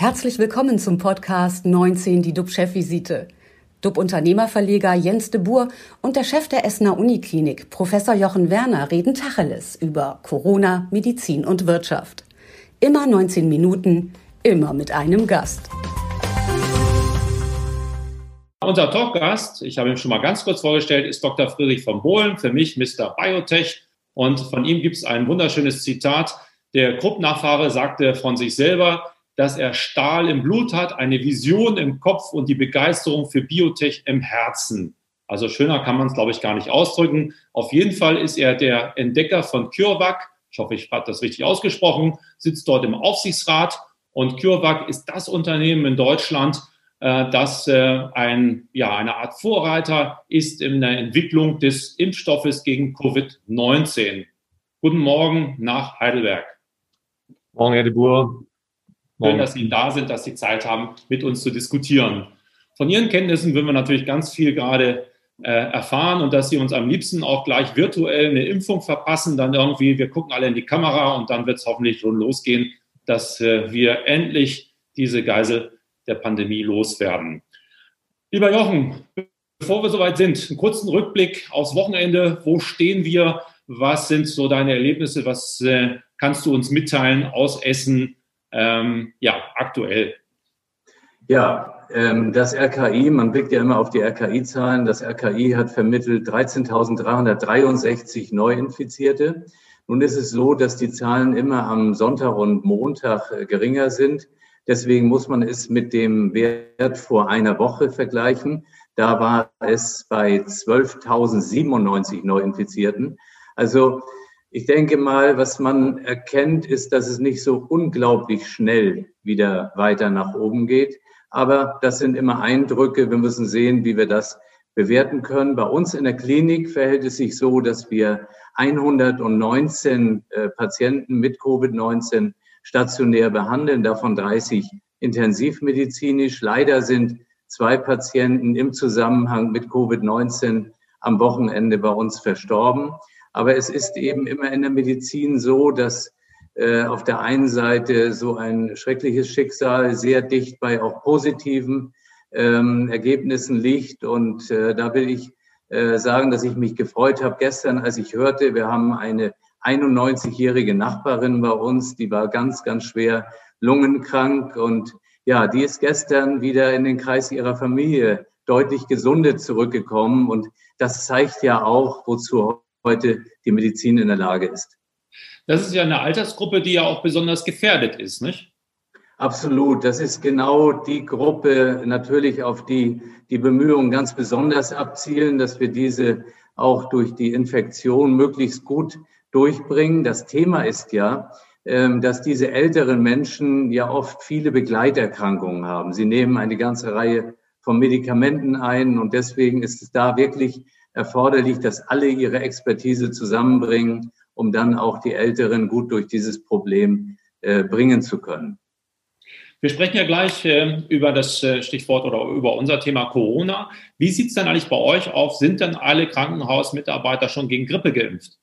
Herzlich willkommen zum Podcast 19, die DUB-Chefvisite. DUB-Unternehmerverleger Jens de Boer und der Chef der Essener Uniklinik, Professor Jochen Werner, reden Tacheles über Corona, Medizin und Wirtschaft. Immer 19 Minuten, immer mit einem Gast. Unser Talkgast, ich habe ihn schon mal ganz kurz vorgestellt, ist Dr. Friedrich von Bohlen, für mich Mr. Biotech. Und von ihm gibt es ein wunderschönes Zitat. Der Krupp-Nachfahre sagte von sich selber, dass er Stahl im Blut hat, eine Vision im Kopf und die Begeisterung für Biotech im Herzen. Also schöner kann man es, glaube ich, gar nicht ausdrücken. Auf jeden Fall ist er der Entdecker von CureVac. Ich hoffe, ich habe das richtig ausgesprochen. Sitzt dort im Aufsichtsrat. Und CureVac ist das Unternehmen in Deutschland, äh, das äh, ein, ja, eine Art Vorreiter ist in der Entwicklung des Impfstoffes gegen Covid-19. Guten Morgen nach Heidelberg. Morgen, Herr de Boer. Schön, dass Sie da sind, dass Sie Zeit haben, mit uns zu diskutieren. Von Ihren Kenntnissen würden wir natürlich ganz viel gerade äh, erfahren und dass Sie uns am liebsten auch gleich virtuell eine Impfung verpassen, dann irgendwie, wir gucken alle in die Kamera und dann wird es hoffentlich schon losgehen, dass äh, wir endlich diese Geisel der Pandemie loswerden. Lieber Jochen, bevor wir soweit sind, einen kurzen Rückblick aufs Wochenende. Wo stehen wir? Was sind so deine Erlebnisse? Was äh, kannst du uns mitteilen aus Essen? Ähm, ja, aktuell? Ja, ähm, das RKI, man blickt ja immer auf die RKI-Zahlen. Das RKI hat vermittelt 13.363 Neuinfizierte. Nun ist es so, dass die Zahlen immer am Sonntag und Montag äh, geringer sind. Deswegen muss man es mit dem Wert vor einer Woche vergleichen. Da war es bei 12.097 Neuinfizierten. Also ich denke mal, was man erkennt, ist, dass es nicht so unglaublich schnell wieder weiter nach oben geht. Aber das sind immer Eindrücke. Wir müssen sehen, wie wir das bewerten können. Bei uns in der Klinik verhält es sich so, dass wir 119 äh, Patienten mit Covid-19 stationär behandeln, davon 30 intensivmedizinisch. Leider sind zwei Patienten im Zusammenhang mit Covid-19 am Wochenende bei uns verstorben. Aber es ist eben immer in der Medizin so, dass äh, auf der einen Seite so ein schreckliches Schicksal sehr dicht bei auch positiven ähm, Ergebnissen liegt. Und äh, da will ich äh, sagen, dass ich mich gefreut habe gestern, als ich hörte, wir haben eine 91-jährige Nachbarin bei uns, die war ganz, ganz schwer lungenkrank und ja, die ist gestern wieder in den Kreis ihrer Familie deutlich gesundet zurückgekommen und das zeigt ja auch, wozu heute die Medizin in der Lage ist. Das ist ja eine Altersgruppe, die ja auch besonders gefährdet ist, nicht? Absolut. Das ist genau die Gruppe natürlich, auf die die Bemühungen ganz besonders abzielen, dass wir diese auch durch die Infektion möglichst gut durchbringen. Das Thema ist ja, ähm, dass diese älteren Menschen ja oft viele Begleiterkrankungen haben. Sie nehmen eine ganze Reihe von Medikamenten ein und deswegen ist es da wirklich erforderlich, dass alle ihre Expertise zusammenbringen, um dann auch die Älteren gut durch dieses Problem äh, bringen zu können. Wir sprechen ja gleich äh, über das äh, Stichwort oder über unser Thema Corona. Wie sieht es denn eigentlich bei euch auf? Sind denn alle Krankenhausmitarbeiter schon gegen Grippe geimpft?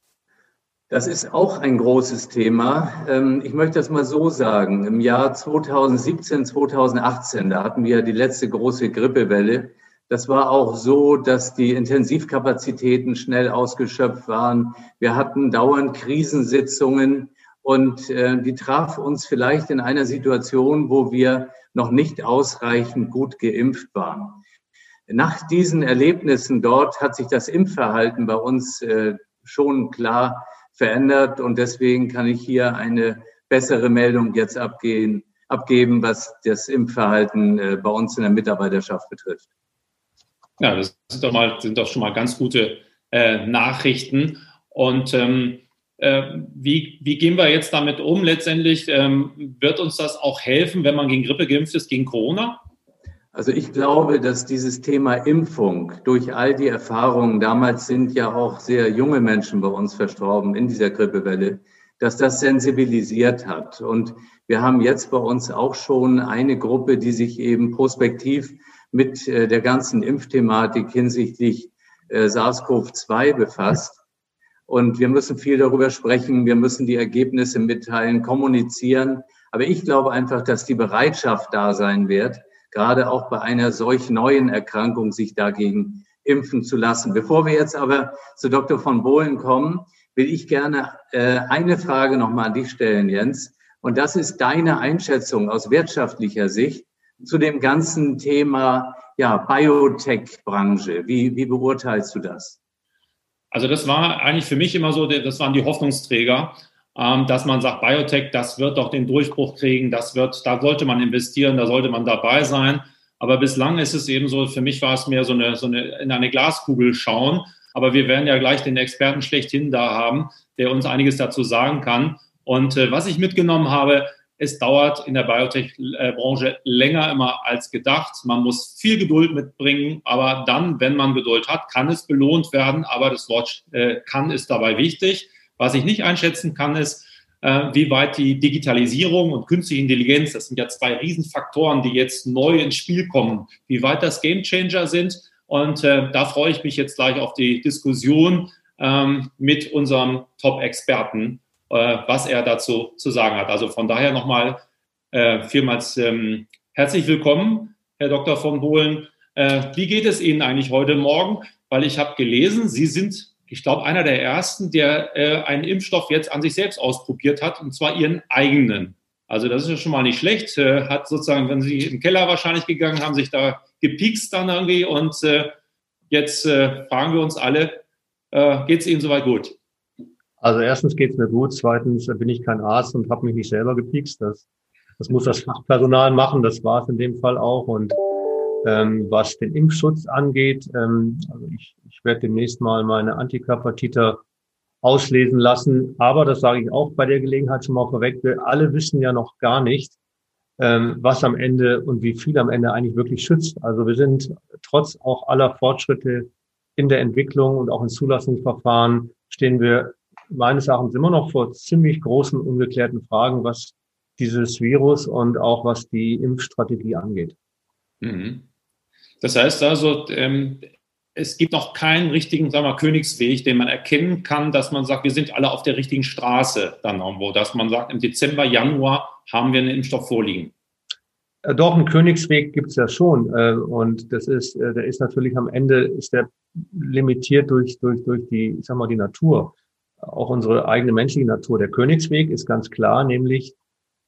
Das ist auch ein großes Thema. Ähm, ich möchte das mal so sagen. Im Jahr 2017, 2018, da hatten wir die letzte große Grippewelle. Das war auch so, dass die Intensivkapazitäten schnell ausgeschöpft waren. Wir hatten dauernd Krisensitzungen und äh, die traf uns vielleicht in einer Situation, wo wir noch nicht ausreichend gut geimpft waren. Nach diesen Erlebnissen dort hat sich das Impfverhalten bei uns äh, schon klar verändert und deswegen kann ich hier eine bessere Meldung jetzt abgehen, abgeben, was das Impfverhalten äh, bei uns in der Mitarbeiterschaft betrifft. Ja, das sind doch, mal, sind doch schon mal ganz gute äh, Nachrichten. Und ähm, äh, wie, wie gehen wir jetzt damit um? Letztendlich ähm, wird uns das auch helfen, wenn man gegen Grippe geimpft ist, gegen Corona? Also ich glaube, dass dieses Thema Impfung durch all die Erfahrungen, damals sind ja auch sehr junge Menschen bei uns verstorben in dieser Grippewelle, dass das sensibilisiert hat. Und wir haben jetzt bei uns auch schon eine Gruppe, die sich eben prospektiv mit äh, der ganzen Impfthematik hinsichtlich äh, SARS-CoV-2 befasst. Und wir müssen viel darüber sprechen. Wir müssen die Ergebnisse mitteilen, kommunizieren. Aber ich glaube einfach, dass die Bereitschaft da sein wird, gerade auch bei einer solch neuen Erkrankung sich dagegen impfen zu lassen. Bevor wir jetzt aber zu Dr. von Bohlen kommen, will ich gerne äh, eine Frage nochmal an dich stellen, Jens. Und das ist deine Einschätzung aus wirtschaftlicher Sicht zu dem ganzen Thema ja, Biotech-Branche. Wie, wie beurteilst du das? Also das war eigentlich für mich immer so, das waren die Hoffnungsträger, ähm, dass man sagt, Biotech, das wird doch den Durchbruch kriegen, das wird, da sollte man investieren, da sollte man dabei sein. Aber bislang ist es eben so, für mich war es mehr so eine, so eine in eine Glaskugel schauen. Aber wir werden ja gleich den Experten schlechthin da haben, der uns einiges dazu sagen kann. Und äh, was ich mitgenommen habe, es dauert in der Biotech-Branche länger immer als gedacht. Man muss viel Geduld mitbringen, aber dann, wenn man Geduld hat, kann es belohnt werden. Aber das Wort äh, kann ist dabei wichtig. Was ich nicht einschätzen kann, ist, äh, wie weit die Digitalisierung und künstliche Intelligenz, das sind ja zwei Riesenfaktoren, die jetzt neu ins Spiel kommen, wie weit das Gamechanger sind. Und äh, da freue ich mich jetzt gleich auf die Diskussion ähm, mit unserem Top-Experten was er dazu zu sagen hat. Also von daher nochmal äh, vielmals ähm, herzlich willkommen, Herr Dr. von Bohlen. Äh, wie geht es Ihnen eigentlich heute Morgen? Weil ich habe gelesen, Sie sind, ich glaube, einer der ersten, der äh, einen Impfstoff jetzt an sich selbst ausprobiert hat, und zwar Ihren eigenen. Also das ist ja schon mal nicht schlecht. Äh, hat sozusagen, wenn Sie im Keller wahrscheinlich gegangen haben, sich da gepiekst dann irgendwie. Und äh, jetzt äh, fragen wir uns alle, äh, geht es Ihnen soweit gut? Also erstens geht es mir gut, zweitens bin ich kein Arzt und habe mich nicht selber gepiekst. Das, das muss das Fachpersonal machen, das war es in dem Fall auch. Und ähm, was den Impfschutz angeht, ähm, also ich, ich werde demnächst mal meine Antikörpertiter auslesen lassen. Aber das sage ich auch bei der Gelegenheit schon mal vorweg. Wir alle wissen ja noch gar nicht, ähm, was am Ende und wie viel am Ende eigentlich wirklich schützt. Also wir sind trotz auch aller Fortschritte in der Entwicklung und auch in Zulassungsverfahren stehen wir meines Erachtens immer noch vor ziemlich großen ungeklärten Fragen, was dieses Virus und auch was die Impfstrategie angeht. Mhm. Das heißt also, ähm, es gibt noch keinen richtigen, sagen wir, Königsweg, den man erkennen kann, dass man sagt, wir sind alle auf der richtigen Straße dann irgendwo, dass man sagt, im Dezember, Januar haben wir einen Impfstoff vorliegen. Äh, doch, einen Königsweg gibt es ja schon. Äh, und das ist, äh, der ist natürlich am Ende, ist der limitiert durch, durch, durch die, ich sag mal, die Natur auch unsere eigene menschliche Natur. Der Königsweg ist ganz klar, nämlich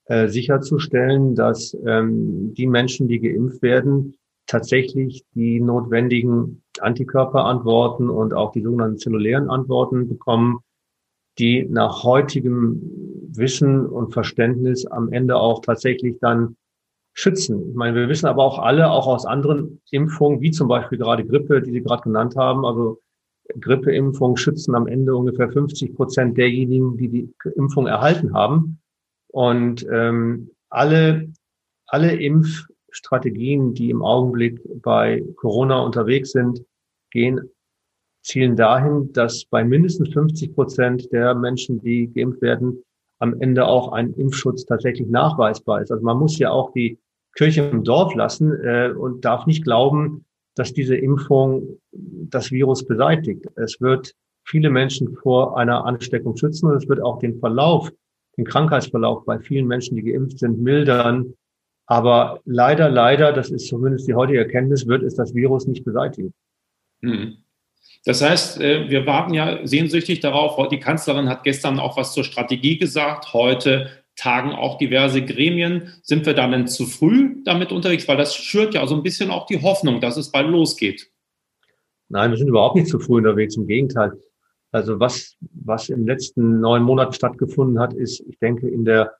äh, sicherzustellen, dass ähm, die Menschen, die geimpft werden, tatsächlich die notwendigen Antikörperantworten und auch die sogenannten zellulären Antworten bekommen, die nach heutigem Wissen und Verständnis am Ende auch tatsächlich dann schützen. Ich meine, wir wissen aber auch alle, auch aus anderen Impfungen, wie zum Beispiel gerade Grippe, die Sie gerade genannt haben, also Grippeimpfung schützen am Ende ungefähr 50 Prozent derjenigen, die die Impfung erhalten haben. Und ähm, alle, alle Impfstrategien, die im Augenblick bei Corona unterwegs sind, gehen, zielen dahin, dass bei mindestens 50 Prozent der Menschen, die geimpft werden, am Ende auch ein Impfschutz tatsächlich nachweisbar ist. Also man muss ja auch die Kirche im Dorf lassen äh, und darf nicht glauben, dass diese Impfung das Virus beseitigt. Es wird viele Menschen vor einer Ansteckung schützen und es wird auch den Verlauf, den Krankheitsverlauf bei vielen Menschen, die geimpft sind, mildern. Aber leider, leider, das ist zumindest die heutige Erkenntnis, wird es das Virus nicht beseitigen. Hm. Das heißt, äh, wir warten ja sehnsüchtig darauf. Die Kanzlerin hat gestern auch was zur Strategie gesagt. Heute tagen auch diverse Gremien. Sind wir denn zu früh damit unterwegs? Weil das schürt ja so ein bisschen auch die Hoffnung, dass es bald losgeht. Nein, wir sind überhaupt nicht zu früh unterwegs. Im Gegenteil. Also was, was im letzten neun Monaten stattgefunden hat, ist, ich denke, in der,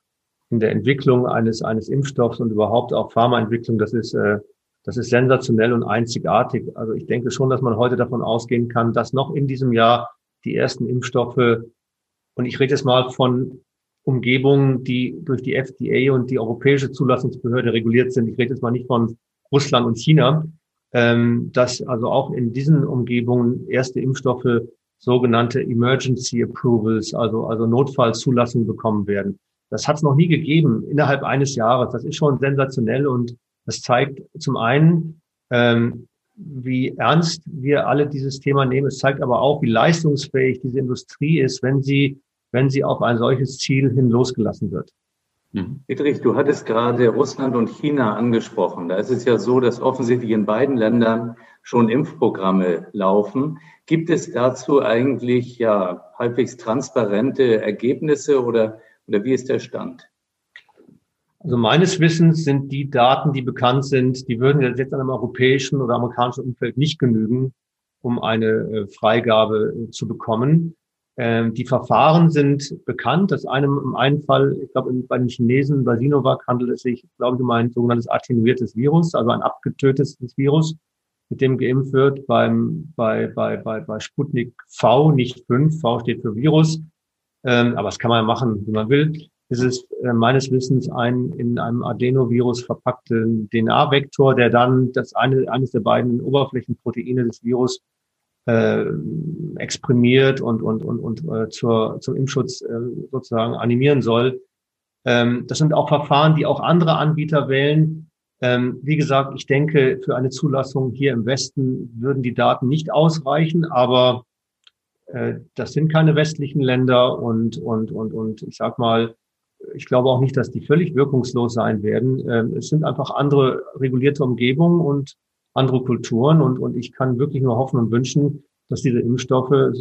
in der Entwicklung eines, eines Impfstoffs und überhaupt auch Pharmaentwicklung, das ist, äh, das ist sensationell und einzigartig. Also ich denke schon, dass man heute davon ausgehen kann, dass noch in diesem Jahr die ersten Impfstoffe, und ich rede jetzt mal von Umgebungen, die durch die FDA und die Europäische Zulassungsbehörde reguliert sind. Ich rede jetzt mal nicht von Russland und China, ähm, dass also auch in diesen Umgebungen erste Impfstoffe sogenannte Emergency Approvals, also, also Notfallzulassungen bekommen werden. Das hat es noch nie gegeben innerhalb eines Jahres. Das ist schon sensationell und das zeigt zum einen, ähm, wie ernst wir alle dieses Thema nehmen. Es zeigt aber auch, wie leistungsfähig diese Industrie ist, wenn sie wenn sie auf ein solches Ziel hin losgelassen wird. Mhm. Friedrich, du hattest gerade Russland und China angesprochen. Da ist es ja so, dass offensichtlich in beiden Ländern schon Impfprogramme laufen. Gibt es dazu eigentlich ja halbwegs transparente Ergebnisse oder, oder wie ist der Stand? Also meines Wissens sind die Daten, die bekannt sind, die würden jetzt an einem europäischen oder amerikanischen Umfeld nicht genügen, um eine äh, Freigabe äh, zu bekommen. Ähm, die Verfahren sind bekannt. Das eine, im einen Fall, ich glaube, bei den Chinesen, bei Sinovac handelt es sich, glaube ich, um ein sogenanntes attenuiertes Virus, also ein abgetötetes Virus, mit dem geimpft wird. Beim, bei, bei, bei, bei Sputnik V, nicht 5, V steht für Virus. Ähm, aber das kann man machen, wie man will. Es ist äh, meines Wissens ein in einem Adenovirus verpackten DNA-Vektor, der dann das eine, eines der beiden Oberflächenproteine des Virus äh, exprimiert und, und, und, und äh, zur, zum Impfschutz äh, sozusagen animieren soll. Ähm, das sind auch Verfahren, die auch andere Anbieter wählen. Ähm, wie gesagt, ich denke, für eine Zulassung hier im Westen würden die Daten nicht ausreichen, aber äh, das sind keine westlichen Länder und, und, und, und ich sag mal, ich glaube auch nicht, dass die völlig wirkungslos sein werden. Ähm, es sind einfach andere regulierte Umgebungen und andere Kulturen und, und ich kann wirklich nur hoffen und wünschen, dass diese Impfstoffe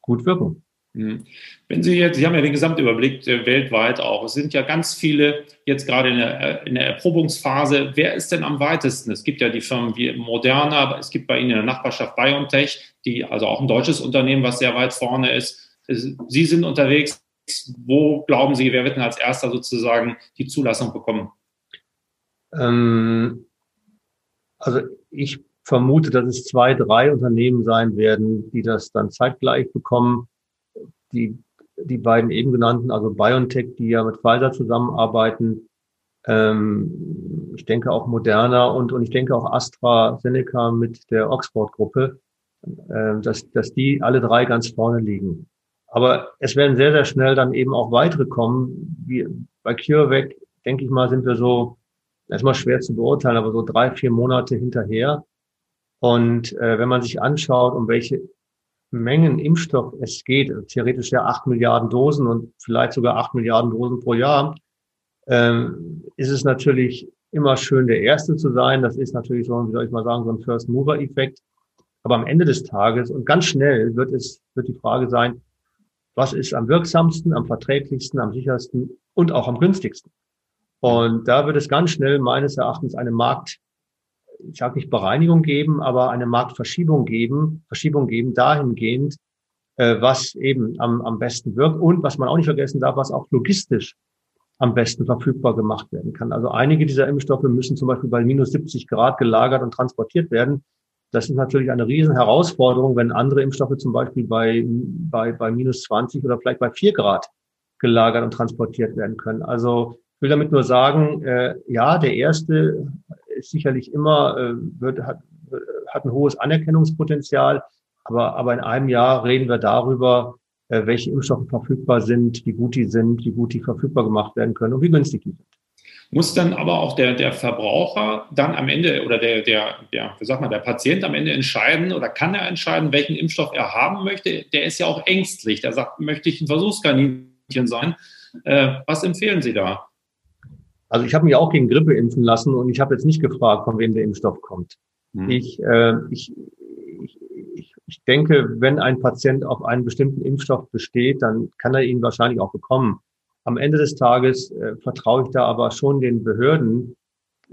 gut wirken. Mhm. Wenn Sie jetzt, Sie haben ja den Gesamtüberblick äh, weltweit auch. Es sind ja ganz viele jetzt gerade in der, in der Erprobungsphase. Wer ist denn am weitesten? Es gibt ja die Firmen wie Moderna, es gibt bei Ihnen in der Nachbarschaft BioNTech, die, also auch ein deutsches Unternehmen, was sehr weit vorne ist. Sie sind unterwegs. Wo glauben Sie, wer wird denn als erster sozusagen die Zulassung bekommen? Ähm, also ich vermute, dass es zwei, drei Unternehmen sein werden, die das dann zeitgleich bekommen. Die, die beiden eben genannten, also BioNTech, die ja mit Pfizer zusammenarbeiten. Ähm, ich denke auch Moderna und, und ich denke auch AstraZeneca mit der Oxford-Gruppe, äh, dass, dass die alle drei ganz vorne liegen. Aber es werden sehr, sehr schnell dann eben auch weitere kommen. Wie bei CureVac, denke ich mal, sind wir so erstmal schwer zu beurteilen, aber so drei, vier Monate hinterher. Und äh, wenn man sich anschaut, um welche Mengen Impfstoff es geht, also theoretisch ja acht Milliarden Dosen und vielleicht sogar acht Milliarden Dosen pro Jahr, ähm, ist es natürlich immer schön, der Erste zu sein. Das ist natürlich so, wie soll ich mal sagen, so ein First-Mover-Effekt. Aber am Ende des Tages und ganz schnell wird es, wird die Frage sein, was ist am wirksamsten, am verträglichsten, am sichersten und auch am günstigsten. Und da wird es ganz schnell meines Erachtens eine Markt, ich sage nicht Bereinigung geben, aber eine Marktverschiebung geben, Verschiebung geben dahingehend, äh, was eben am, am besten wirkt und was man auch nicht vergessen darf, was auch logistisch am besten verfügbar gemacht werden kann. Also einige dieser Impfstoffe müssen zum Beispiel bei minus 70 Grad gelagert und transportiert werden. Das ist natürlich eine riesen Herausforderung, wenn andere Impfstoffe zum Beispiel bei, bei, bei minus 20 oder vielleicht bei 4 Grad gelagert und transportiert werden können. Also ich will damit nur sagen, äh, ja, der erste ist sicherlich immer, äh, wird, hat, hat ein hohes Anerkennungspotenzial, aber, aber in einem Jahr reden wir darüber, äh, welche Impfstoffe verfügbar sind, wie gut die sind, wie gut die verfügbar gemacht werden können und wie günstig die sind. Muss dann aber auch der, der Verbraucher dann am Ende oder der, der, der, wie sagt man, der Patient am Ende entscheiden oder kann er entscheiden, welchen Impfstoff er haben möchte? Der ist ja auch ängstlich. Der sagt, möchte ich ein Versuchskaninchen sein? Äh, was empfehlen Sie da? Also ich habe mich auch gegen Grippe impfen lassen und ich habe jetzt nicht gefragt, von wem der Impfstoff kommt. Mhm. Ich, äh, ich, ich, ich, ich denke, wenn ein Patient auf einen bestimmten Impfstoff besteht, dann kann er ihn wahrscheinlich auch bekommen. Am Ende des Tages äh, vertraue ich da aber schon den Behörden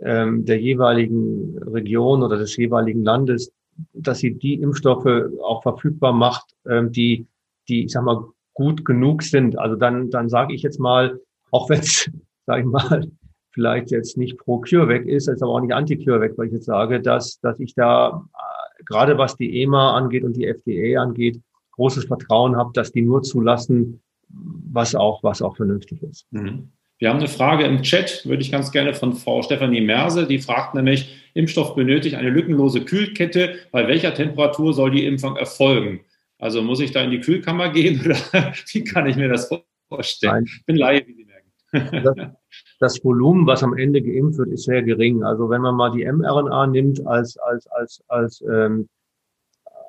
ähm, der jeweiligen Region oder des jeweiligen Landes, dass sie die Impfstoffe auch verfügbar macht, ähm, die, die, ich sag mal, gut genug sind. Also dann, dann sage ich jetzt mal, auch wenn es, sage ich mal, vielleicht jetzt nicht pro CureVac ist, ist aber auch nicht anti-CureVac, weil ich jetzt sage, dass, dass ich da äh, gerade was die EMA angeht und die FDA angeht, großes Vertrauen habe, dass die nur zulassen, was auch, was auch vernünftig ist. Mhm. Wir haben eine Frage im Chat, würde ich ganz gerne von Frau Stefanie Merse, die fragt nämlich, Impfstoff benötigt eine lückenlose Kühlkette, bei welcher Temperatur soll die Impfung erfolgen? Also muss ich da in die Kühlkammer gehen oder wie kann ich mir das vorstellen? Nein. Ich bin Laie, wie Sie merken. Das, das Volumen, was am Ende geimpft wird, ist sehr gering. Also wenn man mal die mRNA nimmt als, als, als, als, ähm,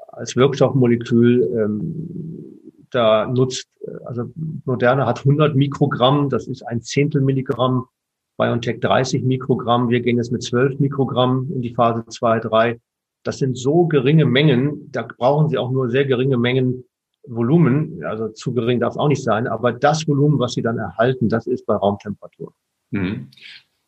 als Wirkstoffmolekül, ähm, da nutzt, also Moderna hat 100 Mikrogramm, das ist ein Zehntel Milligramm, BioNTech 30 Mikrogramm, wir gehen jetzt mit 12 Mikrogramm in die Phase 2, 3. Das sind so geringe Mengen, da brauchen Sie auch nur sehr geringe Mengen Volumen, also zu gering darf es auch nicht sein, aber das Volumen, was Sie dann erhalten, das ist bei Raumtemperatur. Mhm.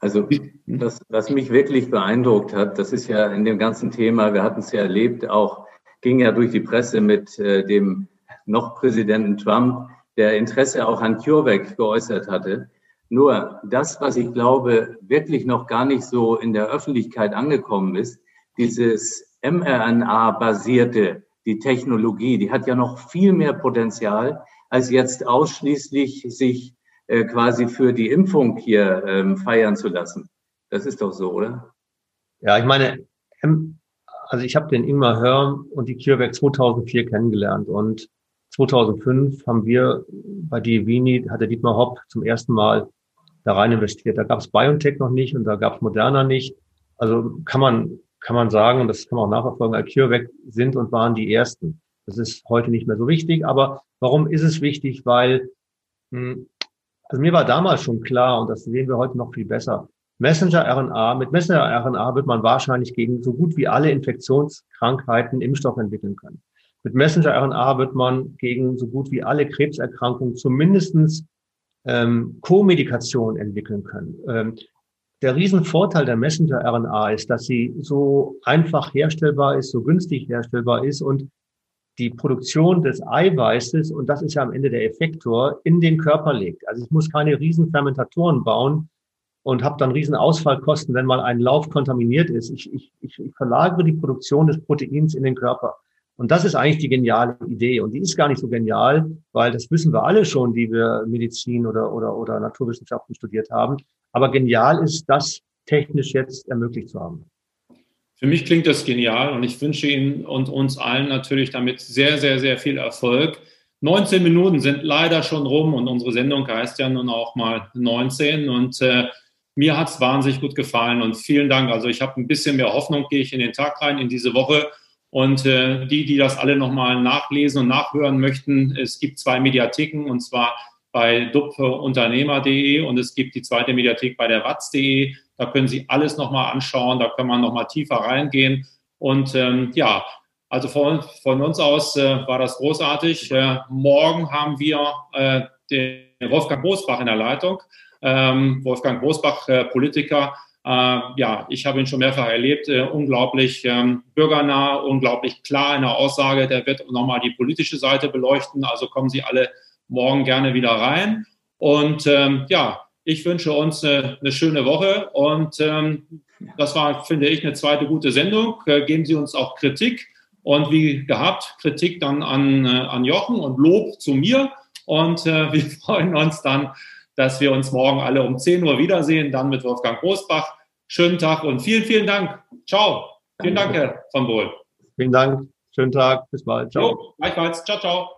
Also was, was mich wirklich beeindruckt hat, das ist ja in dem ganzen Thema, wir hatten es ja erlebt, auch ging ja durch die Presse mit äh, dem noch Präsidenten Trump, der Interesse auch an CureVac geäußert hatte. Nur das, was ich glaube, wirklich noch gar nicht so in der Öffentlichkeit angekommen ist, dieses mRNA-basierte, die Technologie, die hat ja noch viel mehr Potenzial, als jetzt ausschließlich sich äh, quasi für die Impfung hier ähm, feiern zu lassen. Das ist doch so, oder? Ja, ich meine, also ich habe den Ingmar Hörm und die CureVac 2004 kennengelernt und 2005 haben wir bei Divini, hat der Dietmar Hopp zum ersten Mal da rein investiert. Da gab es BioNTech noch nicht und da gab es Moderna nicht. Also kann man, kann man sagen, und das kann man auch nachverfolgen, CureVac sind und waren die ersten. Das ist heute nicht mehr so wichtig. Aber warum ist es wichtig? Weil, hm, also mir war damals schon klar, und das sehen wir heute noch viel besser, Messenger-RNA, mit Messenger-RNA wird man wahrscheinlich gegen so gut wie alle Infektionskrankheiten Impfstoff entwickeln können. Mit Messenger-RNA wird man gegen so gut wie alle Krebserkrankungen zumindestens ähm, Co-Medikation entwickeln können. Ähm, der Riesenvorteil der Messenger-RNA ist, dass sie so einfach herstellbar ist, so günstig herstellbar ist und die Produktion des Eiweißes, und das ist ja am Ende der Effektor, in den Körper legt. Also ich muss keine riesen Fermentatoren bauen und habe dann riesen Ausfallkosten, wenn mal ein Lauf kontaminiert ist. Ich, ich, ich, ich verlagere die Produktion des Proteins in den Körper. Und das ist eigentlich die geniale Idee. Und die ist gar nicht so genial, weil das wissen wir alle schon, die wir Medizin oder, oder, oder Naturwissenschaften studiert haben. Aber genial ist, das technisch jetzt ermöglicht zu haben. Für mich klingt das genial und ich wünsche Ihnen und uns allen natürlich damit sehr, sehr, sehr viel Erfolg. 19 Minuten sind leider schon rum und unsere Sendung heißt ja nun auch mal 19 und äh, mir hat es wahnsinnig gut gefallen und vielen Dank. Also ich habe ein bisschen mehr Hoffnung, gehe ich in den Tag rein, in diese Woche und äh, die, die das alle nochmal nachlesen und nachhören möchten, es gibt zwei Mediatheken und zwar bei dupfunternehmer.de und es gibt die zweite Mediathek bei der watz.de. Da können Sie alles nochmal anschauen, da kann man nochmal tiefer reingehen. Und ähm, ja, also von, von uns aus äh, war das großartig. Äh, morgen haben wir äh, den Wolfgang Großbach in der Leitung. Ähm, Wolfgang Großbach, äh, Politiker, äh, ja, ich habe ihn schon mehrfach erlebt, äh, unglaublich ähm, bürgernah, unglaublich klar in der Aussage. Der wird nochmal die politische Seite beleuchten. Also kommen Sie alle morgen gerne wieder rein. Und ähm, ja, ich wünsche uns eine, eine schöne Woche und ähm, das war, finde ich, eine zweite gute Sendung. Äh, geben Sie uns auch Kritik und wie gehabt, Kritik dann an, äh, an Jochen und Lob zu mir. Und äh, wir freuen uns dann, dass wir uns morgen alle um 10 Uhr wiedersehen, dann mit Wolfgang Großbach. Schönen Tag und vielen, vielen Dank. Ciao. Vielen Dank, Herr von Bohl. Vielen Dank. Schönen Tag. Bis bald. Ciao. Jo, gleichfalls. Ciao, ciao.